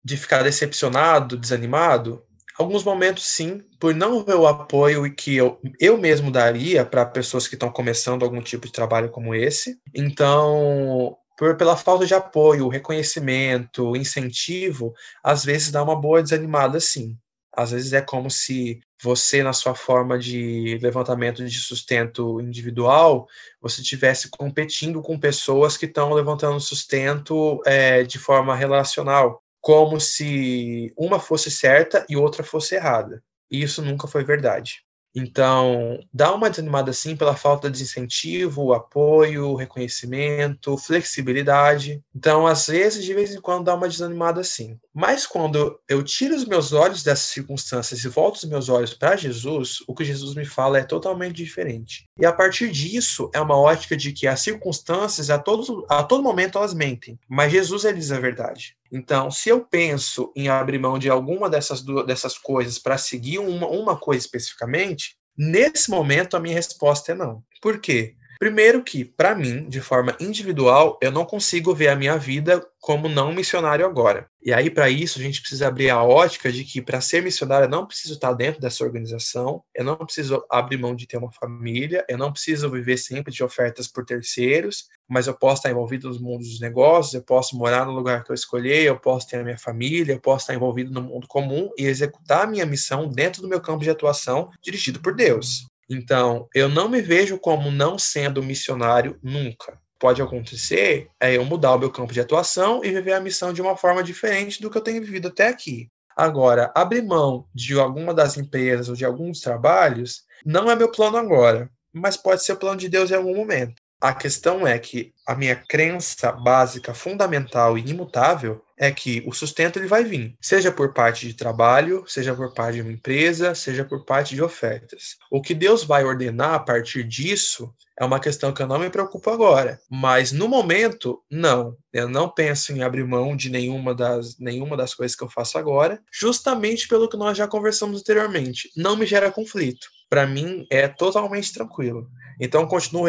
de ficar decepcionado, desanimado? Alguns momentos sim, por não ver o apoio que eu, eu mesmo daria para pessoas que estão começando algum tipo de trabalho como esse. Então, por, pela falta de apoio, reconhecimento, incentivo, às vezes dá uma boa desanimada sim. Às vezes é como se você, na sua forma de levantamento de sustento individual, você estivesse competindo com pessoas que estão levantando sustento é, de forma relacional como se uma fosse certa e outra fosse errada. E isso nunca foi verdade. Então, dá uma desanimada sim pela falta de incentivo, apoio, reconhecimento, flexibilidade. Então, às vezes, de vez em quando, dá uma desanimada sim. Mas quando eu tiro os meus olhos dessas circunstâncias e volto os meus olhos para Jesus, o que Jesus me fala é totalmente diferente. E a partir disso, é uma ótica de que as circunstâncias, a todo, a todo momento, elas mentem. Mas Jesus, ele diz a verdade. Então, se eu penso em abrir mão de alguma dessas, dessas coisas para seguir uma, uma coisa especificamente, nesse momento a minha resposta é não. Por quê? Primeiro que, para mim, de forma individual, eu não consigo ver a minha vida como não missionário agora. E aí, para isso, a gente precisa abrir a ótica de que, para ser missionário, eu não preciso estar dentro dessa organização, eu não preciso abrir mão de ter uma família, eu não preciso viver sempre de ofertas por terceiros, mas eu posso estar envolvido no mundo dos negócios, eu posso morar no lugar que eu escolher, eu posso ter a minha família, eu posso estar envolvido no mundo comum e executar a minha missão dentro do meu campo de atuação, dirigido por Deus. Então, eu não me vejo como não sendo missionário nunca. Pode acontecer é eu mudar o meu campo de atuação e viver a missão de uma forma diferente do que eu tenho vivido até aqui. Agora, abrir mão de alguma das empresas ou de alguns trabalhos não é meu plano agora, mas pode ser o plano de Deus em algum momento. A questão é que a minha crença básica, fundamental e imutável é que o sustento ele vai vir, seja por parte de trabalho, seja por parte de uma empresa, seja por parte de ofertas. O que Deus vai ordenar a partir disso é uma questão que eu não me preocupo agora, mas no momento não. Eu não penso em abrir mão de nenhuma das nenhuma das coisas que eu faço agora, justamente pelo que nós já conversamos anteriormente. Não me gera conflito. Para mim é totalmente tranquilo. Então, continuo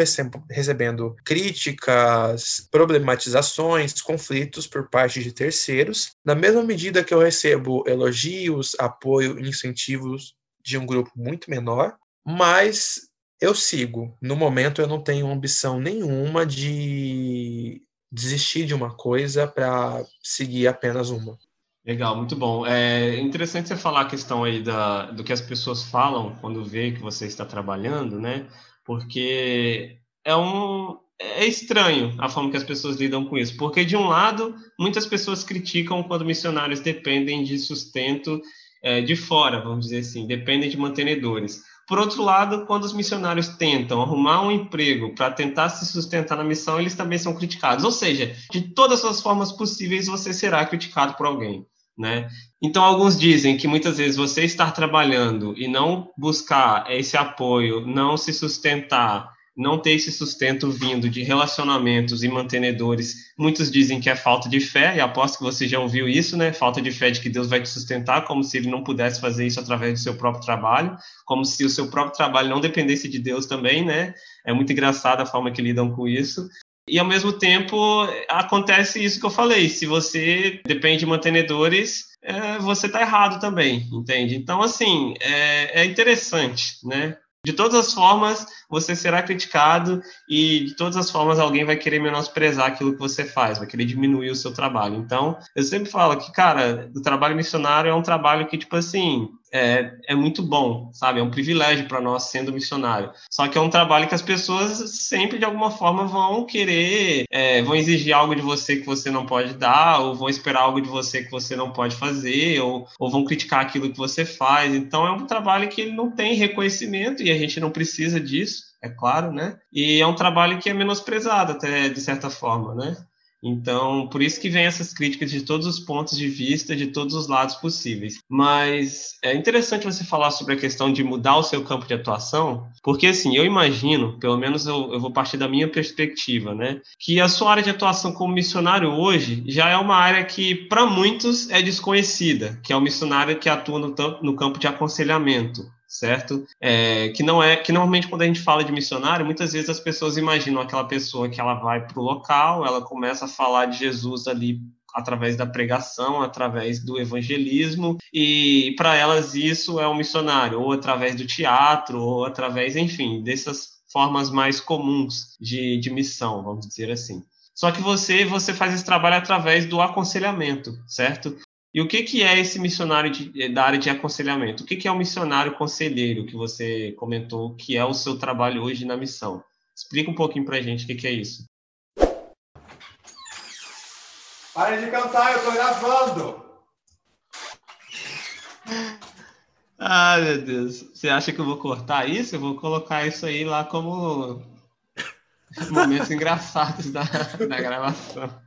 recebendo críticas, problematizações, conflitos por parte de terceiros, na mesma medida que eu recebo elogios, apoio, incentivos de um grupo muito menor, mas eu sigo. No momento, eu não tenho ambição nenhuma de desistir de uma coisa para seguir apenas uma. Legal, muito bom. É interessante você falar a questão aí da, do que as pessoas falam quando vê que você está trabalhando, né? Porque é um é estranho a forma que as pessoas lidam com isso, porque de um lado muitas pessoas criticam quando missionários dependem de sustento é, de fora, vamos dizer assim, dependem de mantenedores. Por outro lado, quando os missionários tentam arrumar um emprego para tentar se sustentar na missão, eles também são criticados. Ou seja, de todas as formas possíveis, você será criticado por alguém. Né? Então, alguns dizem que muitas vezes você estar trabalhando e não buscar esse apoio, não se sustentar, não ter esse sustento vindo de relacionamentos e mantenedores, muitos dizem que é falta de fé, e aposto que você já ouviu isso, né? Falta de fé de que Deus vai te sustentar, como se ele não pudesse fazer isso através do seu próprio trabalho, como se o seu próprio trabalho não dependesse de Deus também, né? É muito engraçado a forma que lidam com isso. E ao mesmo tempo acontece isso que eu falei: se você depende de mantenedores, é, você está errado também, entende? Então, assim, é, é interessante, né? De todas as formas, você será criticado e de todas as formas alguém vai querer menosprezar aquilo que você faz, vai querer diminuir o seu trabalho. Então, eu sempre falo que, cara, o trabalho missionário é um trabalho que, tipo assim, é, é muito bom, sabe? É um privilégio para nós sendo missionário. Só que é um trabalho que as pessoas sempre, de alguma forma, vão querer, é, vão exigir algo de você que você não pode dar, ou vão esperar algo de você que você não pode fazer, ou, ou vão criticar aquilo que você faz. Então, é um trabalho que não tem reconhecimento e a gente não precisa disso, é claro, né? E é um trabalho que é menosprezado, até de certa forma, né? Então, por isso que vem essas críticas de todos os pontos de vista, de todos os lados possíveis. Mas é interessante você falar sobre a questão de mudar o seu campo de atuação, porque assim, eu imagino, pelo menos eu, eu vou partir da minha perspectiva, né, que a sua área de atuação como missionário hoje já é uma área que, para muitos, é desconhecida, que é o missionário que atua no, no campo de aconselhamento certo? É, que não é que normalmente quando a gente fala de missionário, muitas vezes as pessoas imaginam aquela pessoa que ela vai para o local, ela começa a falar de Jesus ali através da pregação, através do evangelismo, e para elas isso é um missionário, ou através do teatro, ou através, enfim, dessas formas mais comuns de, de missão, vamos dizer assim. Só que você você faz esse trabalho através do aconselhamento, certo? E o que, que é esse missionário de, eh, da área de aconselhamento? O que, que é o missionário conselheiro que você comentou que é o seu trabalho hoje na missão? Explica um pouquinho para a gente o que, que é isso. Pare de cantar, eu estou gravando! Ah, meu Deus. Você acha que eu vou cortar isso? Eu vou colocar isso aí lá como momentos engraçados da, da gravação.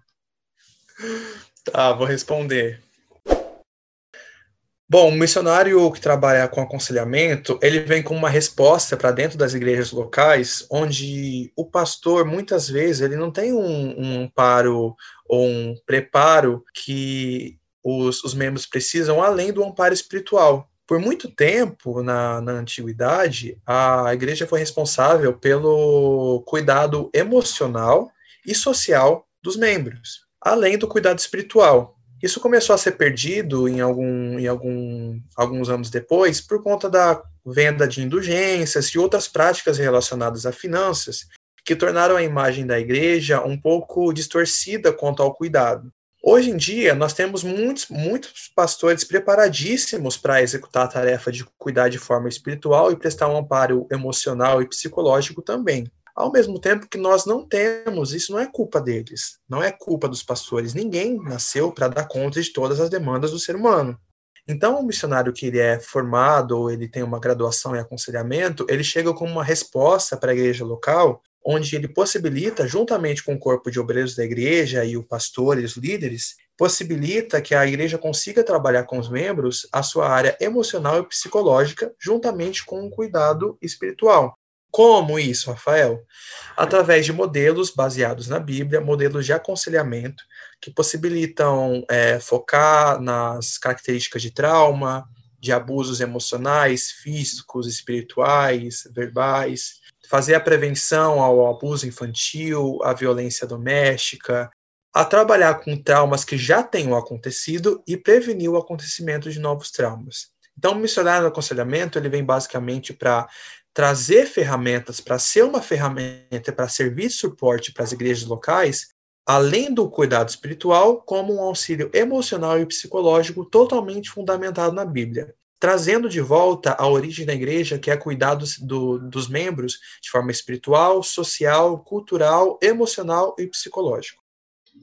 Tá, vou responder. Bom, o missionário que trabalha com aconselhamento, ele vem com uma resposta para dentro das igrejas locais, onde o pastor, muitas vezes, ele não tem um, um amparo ou um preparo que os, os membros precisam, além do amparo espiritual. Por muito tempo, na, na antiguidade, a igreja foi responsável pelo cuidado emocional e social dos membros, além do cuidado espiritual. Isso começou a ser perdido em, algum, em algum, alguns anos depois por conta da venda de indulgências e outras práticas relacionadas a finanças que tornaram a imagem da igreja um pouco distorcida quanto ao cuidado. Hoje em dia, nós temos muitos, muitos pastores preparadíssimos para executar a tarefa de cuidar de forma espiritual e prestar um amparo emocional e psicológico também. Ao mesmo tempo que nós não temos, isso não é culpa deles, não é culpa dos pastores. Ninguém nasceu para dar conta de todas as demandas do ser humano. Então, o missionário que ele é formado ou ele tem uma graduação em aconselhamento, ele chega com uma resposta para a igreja local onde ele possibilita, juntamente com o corpo de obreiros da igreja e o pastor e os líderes, possibilita que a igreja consiga trabalhar com os membros a sua área emocional e psicológica, juntamente com um cuidado espiritual. Como isso, Rafael? Através de modelos baseados na Bíblia, modelos de aconselhamento, que possibilitam é, focar nas características de trauma, de abusos emocionais, físicos, espirituais, verbais, fazer a prevenção ao abuso infantil, à violência doméstica, a trabalhar com traumas que já tenham acontecido e prevenir o acontecimento de novos traumas. Então, o missionário do aconselhamento ele vem basicamente para trazer ferramentas, para ser uma ferramenta, para servir de suporte para as igrejas locais, além do cuidado espiritual, como um auxílio emocional e psicológico totalmente fundamentado na Bíblia trazendo de volta a origem da igreja, que é cuidar dos, do, dos membros de forma espiritual, social, cultural, emocional e psicológico.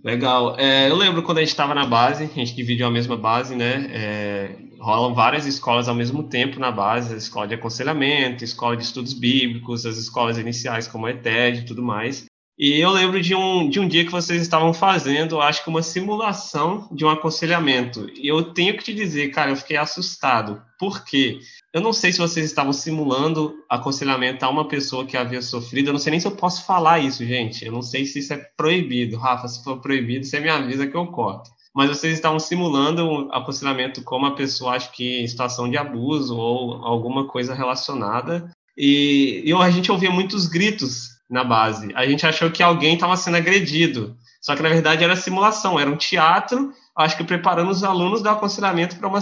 Legal. É, eu lembro quando a gente estava na base, a gente dividiu a mesma base, né? É, rolam várias escolas ao mesmo tempo na base, a escola de aconselhamento, escola de estudos bíblicos, as escolas iniciais como a ETED e tudo mais. E eu lembro de um, de um dia que vocês estavam fazendo, acho que uma simulação de um aconselhamento. E eu tenho que te dizer, cara, eu fiquei assustado. Por quê? Eu não sei se vocês estavam simulando aconselhamento a uma pessoa que havia sofrido. Eu não sei nem se eu posso falar isso, gente. Eu não sei se isso é proibido. Rafa, se for proibido, você me avisa que eu corto. Mas vocês estavam simulando um aconselhamento com uma pessoa, acho que em situação de abuso ou alguma coisa relacionada. E, e a gente ouvia muitos gritos na base. A gente achou que alguém estava sendo agredido. Só que na verdade era simulação, era um teatro, acho que preparando os alunos do aconselhamento para uma,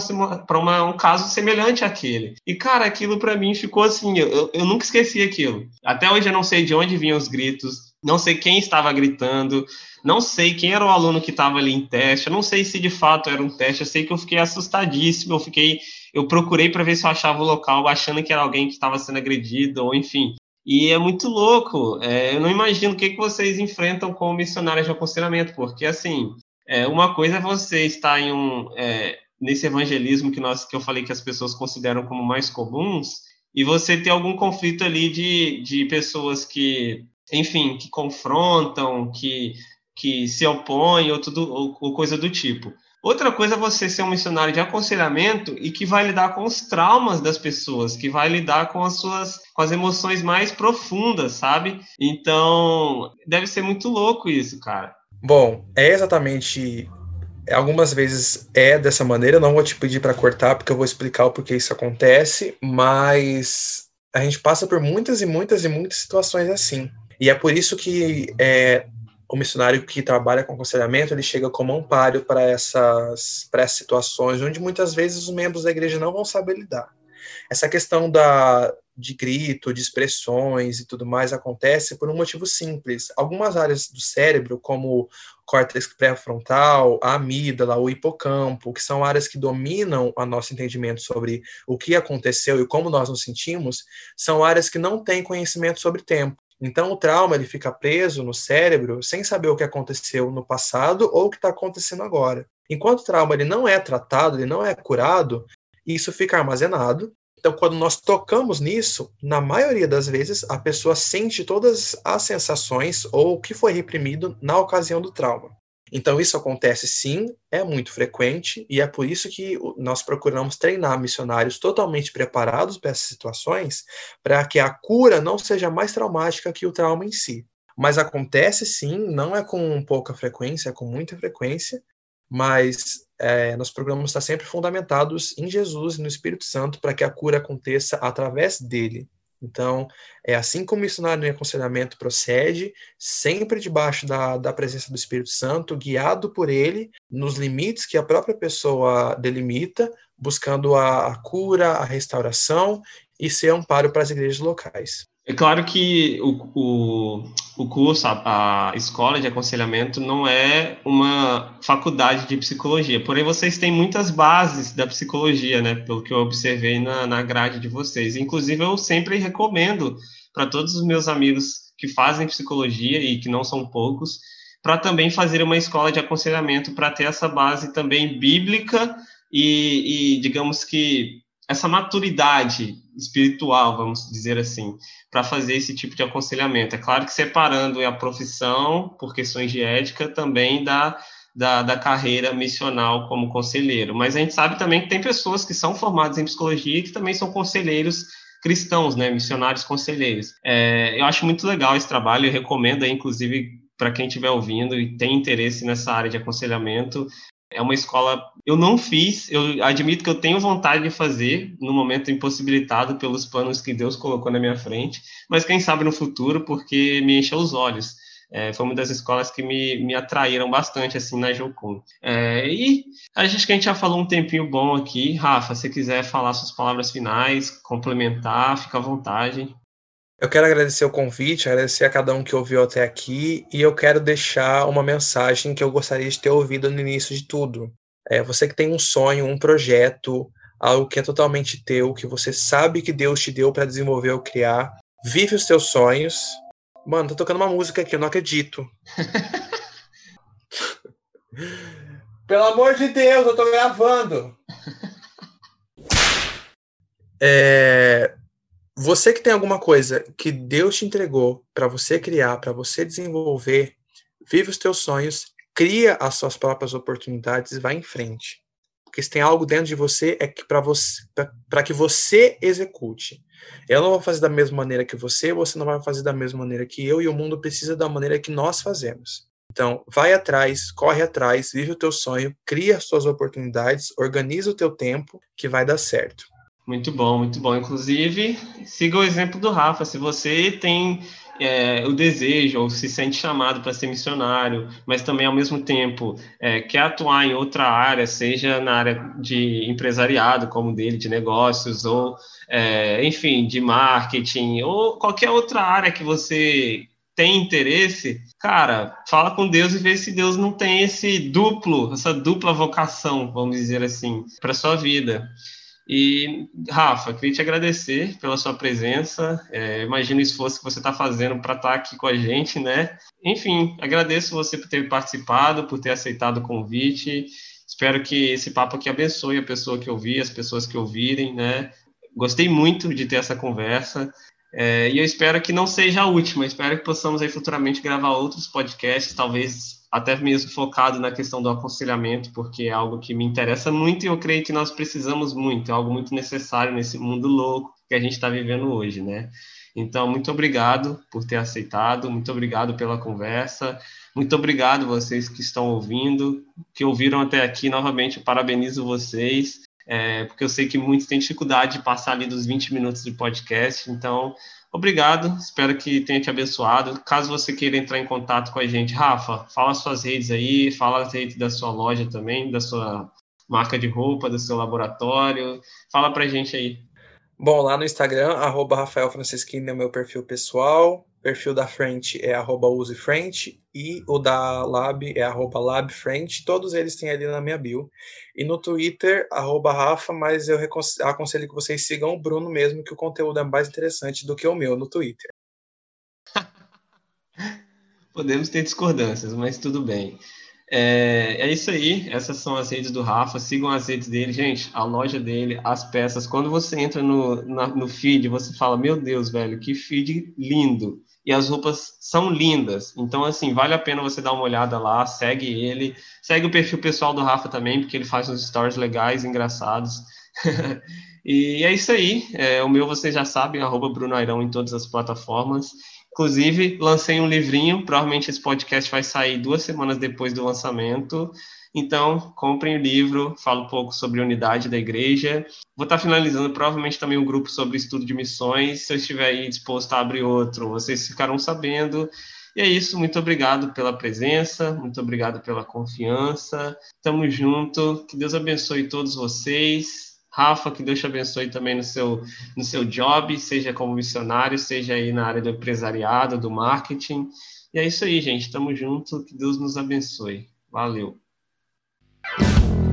uma, um caso semelhante àquele. E cara, aquilo para mim ficou assim, eu, eu nunca esqueci aquilo. Até hoje eu não sei de onde vinham os gritos, não sei quem estava gritando, não sei quem era o aluno que estava ali em teste, eu não sei se de fato era um teste, eu sei que eu fiquei assustadíssimo, eu fiquei, eu procurei para ver se eu achava o local, achando que era alguém que estava sendo agredido, ou enfim. E é muito louco. É, eu não imagino o que, que vocês enfrentam como missionários de aconselhamento, porque, assim, é, uma coisa é você estar em um, é, nesse evangelismo que, nós, que eu falei que as pessoas consideram como mais comuns, e você ter algum conflito ali de, de pessoas que, enfim, que confrontam, que, que se opõem ou, tudo, ou, ou coisa do tipo. Outra coisa é você ser um missionário de aconselhamento e que vai lidar com os traumas das pessoas, que vai lidar com as suas com as emoções mais profundas, sabe? Então, deve ser muito louco isso, cara. Bom, é exatamente algumas vezes é dessa maneira, não vou te pedir para cortar porque eu vou explicar o porquê isso acontece, mas a gente passa por muitas e muitas e muitas situações assim. E é por isso que é, o missionário que trabalha com aconselhamento, ele chega como amparo para essas, essas situações onde muitas vezes os membros da igreja não vão saber lidar. Essa questão da, de grito, de expressões e tudo mais acontece por um motivo simples. Algumas áreas do cérebro, como o córtex pré-frontal, a amígdala, o hipocampo, que são áreas que dominam o nosso entendimento sobre o que aconteceu e como nós nos sentimos, são áreas que não têm conhecimento sobre tempo. Então, o trauma ele fica preso no cérebro sem saber o que aconteceu no passado ou o que está acontecendo agora. Enquanto o trauma ele não é tratado, ele não é curado, isso fica armazenado. Então, quando nós tocamos nisso, na maioria das vezes, a pessoa sente todas as sensações ou o que foi reprimido na ocasião do trauma. Então, isso acontece sim, é muito frequente, e é por isso que nós procuramos treinar missionários totalmente preparados para essas situações, para que a cura não seja mais traumática que o trauma em si. Mas acontece sim, não é com pouca frequência, é com muita frequência, mas é, nós procuramos estar sempre fundamentados em Jesus e no Espírito Santo para que a cura aconteça através dele. Então, é assim como o missionário em aconselhamento procede, sempre debaixo da, da presença do Espírito Santo, guiado por ele, nos limites que a própria pessoa delimita, buscando a, a cura, a restauração e ser amparo para as igrejas locais. É claro que o, o, o curso, a, a, escola de aconselhamento, não é uma faculdade de psicologia, porém vocês têm muitas bases da psicologia, né? Pelo que eu observei na, na grade de vocês. Inclusive, eu sempre recomendo para todos os meus amigos que fazem psicologia e que não são poucos, para também fazer uma escola de aconselhamento para ter essa base também bíblica e, e digamos que essa maturidade espiritual, vamos dizer assim, para fazer esse tipo de aconselhamento. É claro que separando a profissão, por questões de ética, também da, da, da, carreira missional como conselheiro. Mas a gente sabe também que tem pessoas que são formadas em psicologia e que também são conselheiros cristãos, né, missionários conselheiros. É, eu acho muito legal esse trabalho, eu recomendo, inclusive, para quem estiver ouvindo e tem interesse nessa área de aconselhamento, é uma escola. Eu não fiz, eu admito que eu tenho vontade de fazer, no momento impossibilitado pelos planos que Deus colocou na minha frente, mas quem sabe no futuro, porque me encheu os olhos. É, foi uma das escolas que me, me atraíram bastante, assim, na Jocum. É, e acho que a gente já falou um tempinho bom aqui. Rafa, se quiser falar suas palavras finais, complementar, fica à vontade. Eu quero agradecer o convite, agradecer a cada um que ouviu até aqui e eu quero deixar uma mensagem que eu gostaria de ter ouvido no início de tudo. É, você que tem um sonho, um projeto, algo que é totalmente teu, que você sabe que Deus te deu para desenvolver ou criar, vive os teus sonhos. Mano, tô tocando uma música aqui, eu não acredito. Pelo amor de Deus, eu tô gravando. É, você que tem alguma coisa que Deus te entregou para você criar, para você desenvolver, vive os teus sonhos, cria as suas próprias oportunidades e vai em frente. Porque se tem algo dentro de você é que para você para que você execute. Eu não vou fazer da mesma maneira que você, você não vai fazer da mesma maneira que eu e o mundo precisa da maneira que nós fazemos. Então, vai atrás, corre atrás, vive o teu sonho, cria as suas oportunidades, organiza o teu tempo que vai dar certo. Muito bom, muito bom. Inclusive, siga o exemplo do Rafa. Se você tem é, o desejo ou se sente chamado para ser missionário, mas também ao mesmo tempo é, quer atuar em outra área, seja na área de empresariado, como dele, de negócios, ou é, enfim, de marketing, ou qualquer outra área que você tem interesse, cara, fala com Deus e vê se Deus não tem esse duplo, essa dupla vocação, vamos dizer assim, para sua vida. E, Rafa, queria te agradecer pela sua presença. É, imagino o esforço que você está fazendo para estar tá aqui com a gente, né? Enfim, agradeço você por ter participado, por ter aceitado o convite. Espero que esse papo aqui abençoe a pessoa que ouvir, as pessoas que ouvirem, né? Gostei muito de ter essa conversa. É, e eu espero que não seja a última. Espero que possamos aí futuramente gravar outros podcasts, talvez até mesmo focado na questão do aconselhamento, porque é algo que me interessa muito e eu creio que nós precisamos muito, é algo muito necessário nesse mundo louco que a gente está vivendo hoje, né? Então, muito obrigado por ter aceitado, muito obrigado pela conversa, muito obrigado vocês que estão ouvindo, que ouviram até aqui, novamente, parabenizo vocês, é, porque eu sei que muitos têm dificuldade de passar ali dos 20 minutos de podcast, então Obrigado, espero que tenha te abençoado. Caso você queira entrar em contato com a gente, Rafa, fala suas redes aí, fala a rede da sua loja também, da sua marca de roupa, do seu laboratório. Fala pra gente aí. Bom, lá no Instagram, arroba Rafael Francisquini é o meu perfil pessoal perfil da frente é arroba usefrente e o da Lab é arroba labfrente. Todos eles têm ali na minha bio. E no Twitter, arroba Rafa, mas eu aconselho que vocês sigam o Bruno mesmo, que o conteúdo é mais interessante do que o meu no Twitter. Podemos ter discordâncias, mas tudo bem. É, é, isso aí, essas são as redes do Rafa, sigam as redes dele, gente, a loja dele, as peças. Quando você entra no, na, no feed, você fala, meu Deus, velho, que feed lindo e as roupas são lindas. Então, assim, vale a pena você dar uma olhada lá, segue ele, segue o perfil pessoal do Rafa também, porque ele faz uns stories legais, engraçados. e é isso aí. É, o meu vocês já sabem, arroba Bruno Airão em todas as plataformas. Inclusive, lancei um livrinho, provavelmente esse podcast vai sair duas semanas depois do lançamento. Então, comprem o livro, falo um pouco sobre unidade da igreja. Vou estar finalizando provavelmente também um grupo sobre estudo de missões. Se eu estiver aí disposto a abrir outro, vocês ficarão sabendo. E é isso, muito obrigado pela presença, muito obrigado pela confiança. Tamo junto, que Deus abençoe todos vocês. Rafa, que Deus te abençoe também no seu, no seu job, seja como missionário, seja aí na área do empresariado, do marketing. E é isso aí, gente. Tamo junto, que Deus nos abençoe. Valeu. Thank you.